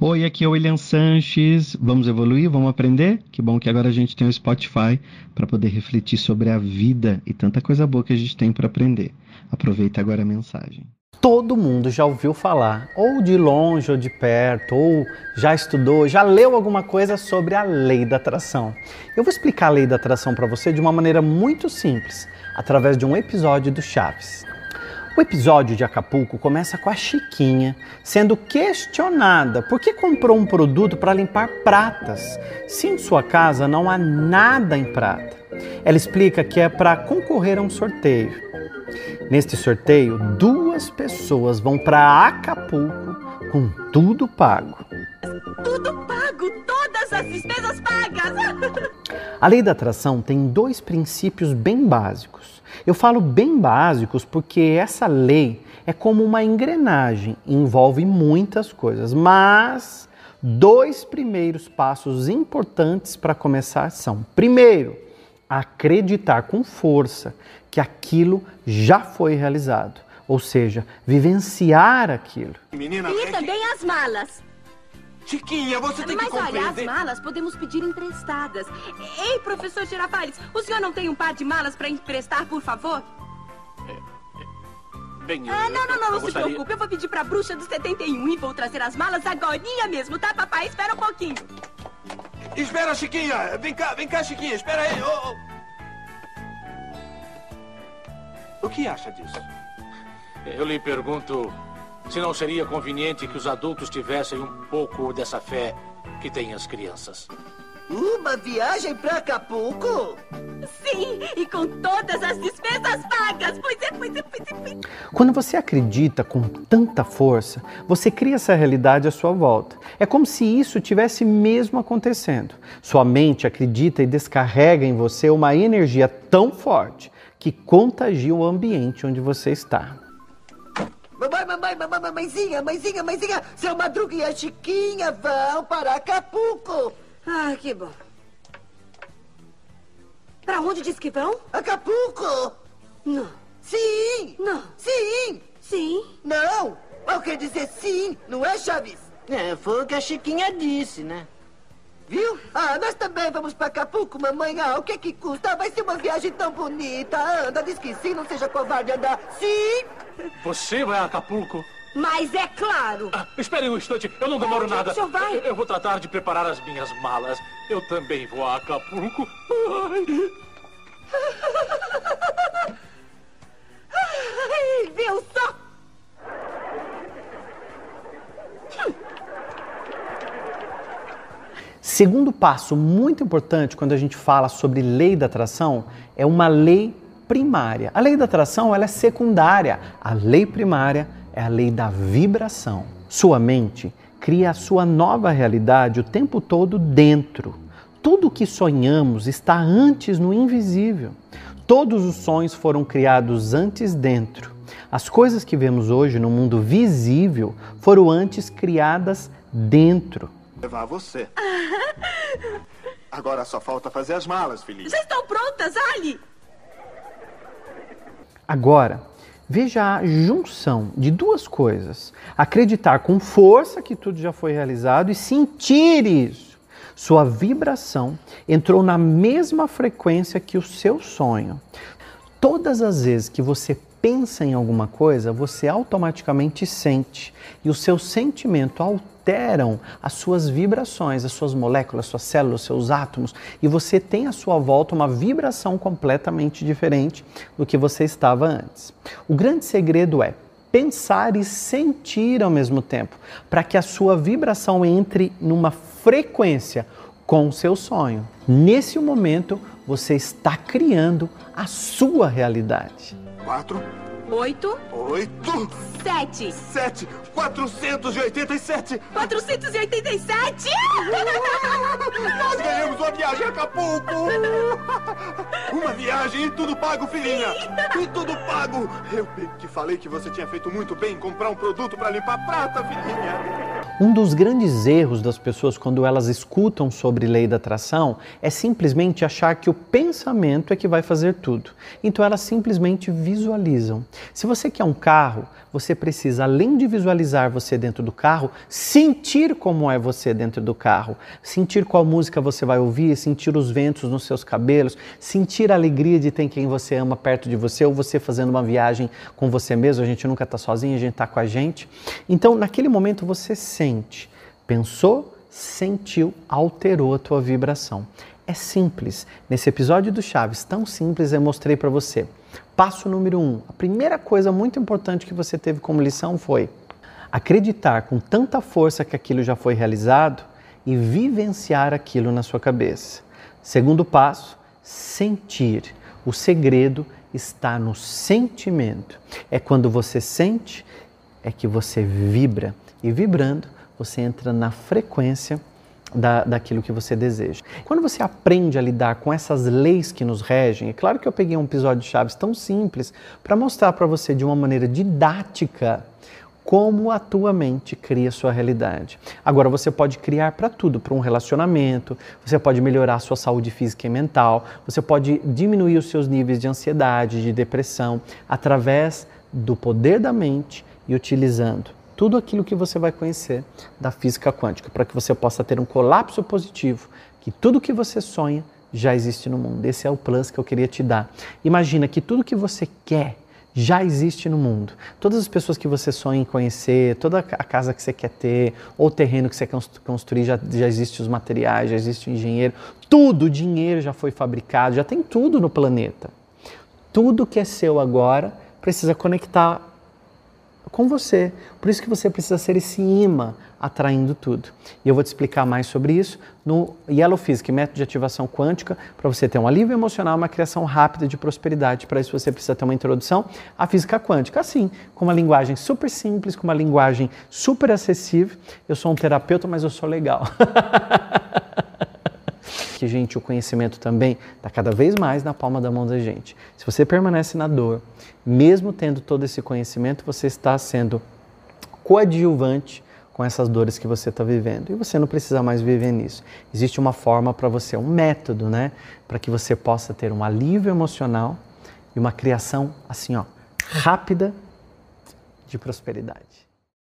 Oi, aqui é o William Sanches. Vamos evoluir? Vamos aprender? Que bom que agora a gente tem o Spotify para poder refletir sobre a vida e tanta coisa boa que a gente tem para aprender. Aproveita agora a mensagem. Todo mundo já ouviu falar, ou de longe ou de perto, ou já estudou, já leu alguma coisa sobre a lei da atração. Eu vou explicar a lei da atração para você de uma maneira muito simples, através de um episódio do Chaves. O episódio de Acapulco começa com a Chiquinha sendo questionada por que comprou um produto para limpar pratas, se em sua casa não há nada em prata. Ela explica que é para concorrer a um sorteio. Neste sorteio, duas pessoas vão para Acapulco com tudo pago. Tudo as despesas pagas. A lei da atração tem dois princípios bem básicos. Eu falo bem básicos porque essa lei é como uma engrenagem, envolve muitas coisas, mas dois primeiros passos importantes para começar são: primeiro, acreditar com força que aquilo já foi realizado, ou seja, vivenciar aquilo. Menina, e também as malas. Chiquinha, você tem Mas que compreender... olha, as malas podemos pedir emprestadas. Ei, professor Girafales, o senhor não tem um par de malas para emprestar, por favor? Bem, eu- Ah, não, não, não, não se gostaria- preocupe. Eu vou pedir pra bruxa do 71 e vou trazer as malas agorinha mesmo, tá, papai? Espera um pouquinho. Espera, Chiquinha! Vem cá, vem cá, Chiquinha, espera aí! Oh, oh. O que acha disso? Eu lhe pergunto se não seria conveniente que os adultos tivessem um pouco dessa fé que têm as crianças. Uma viagem pra Acapulco? Sim, e com todas as despesas pagas. Pois é, pois é, pois é, pois é. Quando você acredita com tanta força, você cria essa realidade à sua volta. É como se isso tivesse mesmo acontecendo. Sua mente acredita e descarrega em você uma energia tão forte que contagia o ambiente onde você está. Mamãe, mamãe, mamãe, mamãezinha, mãezinha, mãezinha, seu Madruga e a Chiquinha vão para Acapulco. Ah, que bom. Pra onde diz que vão? Acapulco? Não. Sim! Não. Sim! Sim. Não! Eu quero dizer sim, não é, Chaves? É, foi o que a Chiquinha disse, né? Viu? Ah, nós também vamos para Acapulco, mamãe. Ah, o que que custa? Vai ser uma viagem tão bonita. Anda, diz que sim, não seja covarde, anda. Sim! Você vai a Acapulco? Mas é claro. Ah, espere um instante, eu não demoro Onde é que nada. o senhor vai? Eu, eu vou tratar de preparar as minhas malas. Eu também vou a Acapulco. Ai. Ai, viu só? Segundo passo muito importante quando a gente fala sobre lei da atração é uma lei primária. A lei da atração ela é secundária. A lei primária é a lei da vibração. Sua mente cria a sua nova realidade o tempo todo dentro. Tudo o que sonhamos está antes no invisível. Todos os sonhos foram criados antes dentro. As coisas que vemos hoje no mundo visível foram antes criadas dentro. Levar você. Agora só falta fazer as malas, filhinha. Já estão prontas, Ali? Agora, veja a junção de duas coisas: acreditar com força que tudo já foi realizado e sentir isso. Sua vibração entrou na mesma frequência que o seu sonho. Todas as vezes que você pensa em alguma coisa, você automaticamente sente e o seu sentimento alteram as suas vibrações, as suas moléculas, suas células, seus átomos e você tem à sua volta uma vibração completamente diferente do que você estava antes. O grande segredo é pensar e sentir ao mesmo tempo, para que a sua vibração entre numa frequência com o seu sonho. Nesse momento, você está criando a sua realidade. Quatro, Oito, oito, sete, sete, quatrocentos e oitenta e sete. 487! Nós ganhamos uma viagem a Acapulco! Uma viagem e tudo pago, filhinha! E tudo pago! Eu bem que falei que você tinha feito muito bem em comprar um produto para limpar prata, filhinha! Um dos grandes erros das pessoas quando elas escutam sobre lei da atração é simplesmente achar que o pensamento é que vai fazer tudo. Então elas simplesmente visualizam. Se você quer um carro, você precisa, além de visualizar você dentro do carro, sentir como é você dentro do carro, sentir qual música você vai ouvir, sentir os ventos nos seus cabelos, sentir a alegria de ter quem você ama perto de você ou você fazendo uma viagem com você mesmo. A gente nunca está sozinho, a gente está com a gente. Então, naquele momento você sente. Pensou, sentiu, alterou a tua vibração. É simples. Nesse episódio do Chaves, tão simples, eu mostrei para você. Passo número um. A primeira coisa muito importante que você teve como lição foi acreditar com tanta força que aquilo já foi realizado e vivenciar aquilo na sua cabeça. Segundo passo, sentir. O segredo está no sentimento. É quando você sente, é que você vibra. E vibrando, você entra na frequência da, daquilo que você deseja. Quando você aprende a lidar com essas leis que nos regem, é claro que eu peguei um episódio de Chaves tão simples para mostrar para você de uma maneira didática como a tua mente cria a sua realidade. Agora você pode criar para tudo, para um relacionamento, você pode melhorar a sua saúde física e mental, você pode diminuir os seus níveis de ansiedade, de depressão, através do poder da mente e utilizando tudo aquilo que você vai conhecer da física quântica, para que você possa ter um colapso positivo, que tudo que você sonha já existe no mundo. Esse é o plus que eu queria te dar. Imagina que tudo que você quer já existe no mundo. Todas as pessoas que você sonha em conhecer, toda a casa que você quer ter, ou o terreno que você quer construir, já, já existe os materiais, já existe o engenheiro, tudo, o dinheiro já foi fabricado, já tem tudo no planeta. Tudo que é seu agora precisa conectar com você. Por isso que você precisa ser esse imã atraindo tudo. E eu vou te explicar mais sobre isso no Yellow Physics, método de ativação quântica, para você ter um alívio emocional, uma criação rápida de prosperidade. Para isso você precisa ter uma introdução à física quântica, assim, com uma linguagem super simples, com uma linguagem super acessível. Eu sou um terapeuta, mas eu sou legal. que, gente, o conhecimento também está cada vez mais na palma da mão da gente. Se você permanece na dor, mesmo tendo todo esse conhecimento, você está sendo coadjuvante com essas dores que você está vivendo. E você não precisa mais viver nisso. Existe uma forma para você, um método, né? Para que você possa ter um alívio emocional e uma criação, assim, ó, rápida de prosperidade.